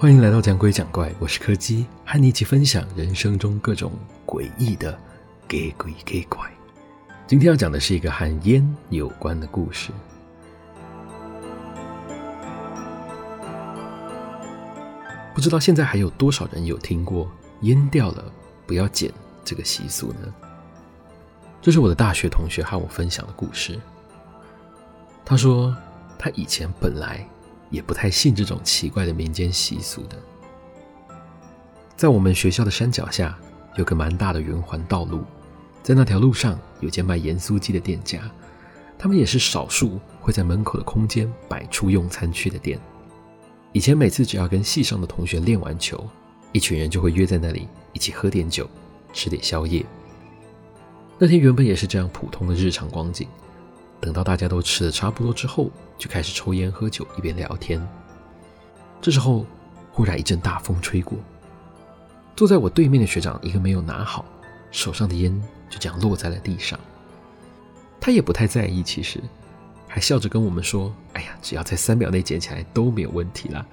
欢迎来到讲鬼讲怪，我是柯基，和你一起分享人生中各种诡异的给鬼给怪。今天要讲的是一个和烟有关的故事。不知道现在还有多少人有听过烟掉了不要捡这个习俗呢？这是我的大学同学和我分享的故事。他说他以前本来。也不太信这种奇怪的民间习俗的。在我们学校的山脚下有个蛮大的圆环道路，在那条路上有间卖盐酥鸡的店家，他们也是少数会在门口的空间摆出用餐区的店。以前每次只要跟系上的同学练完球，一群人就会约在那里一起喝点酒，吃点宵夜。那天原本也是这样普通的日常光景。等到大家都吃的差不多之后，就开始抽烟喝酒，一边聊天。这时候，忽然一阵大风吹过，坐在我对面的学长一个没有拿好，手上的烟就这样落在了地上。他也不太在意，其实还笑着跟我们说：“哎呀，只要在三秒内捡起来都没有问题啦。”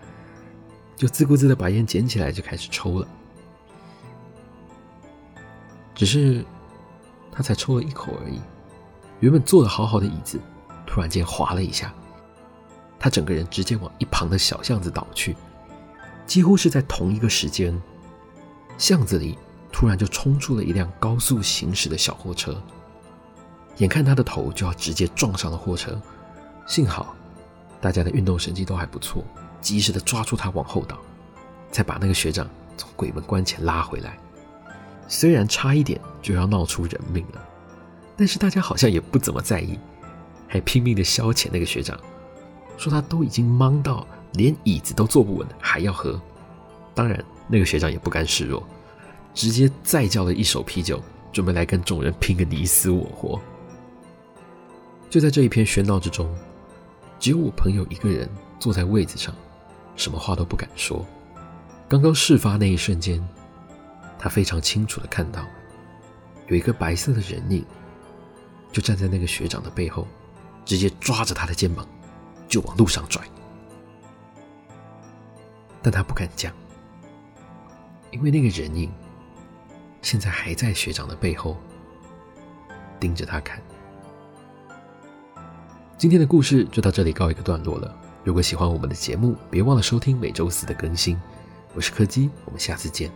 就自顾自的把烟捡起来就开始抽了。只是他才抽了一口而已。原本坐得好好的椅子，突然间滑了一下，他整个人直接往一旁的小巷子倒去。几乎是在同一个时间，巷子里突然就冲出了一辆高速行驶的小货车，眼看他的头就要直接撞上了货车，幸好大家的运动神经都还不错，及时的抓住他往后倒，才把那个学长从鬼门关前拉回来。虽然差一点就要闹出人命了。但是大家好像也不怎么在意，还拼命的消遣那个学长，说他都已经忙到连椅子都坐不稳，还要喝。当然，那个学长也不甘示弱，直接再叫了一手啤酒，准备来跟众人拼个你死我活。就在这一片喧闹之中，只有我朋友一个人坐在位子上，什么话都不敢说。刚刚事发那一瞬间，他非常清楚的看到，有一个白色的人影。就站在那个学长的背后，直接抓着他的肩膀，就往路上拽。但他不敢讲，因为那个人影现在还在学长的背后盯着他看。今天的故事就到这里告一个段落了。如果喜欢我们的节目，别忘了收听每周四的更新。我是柯基，我们下次见。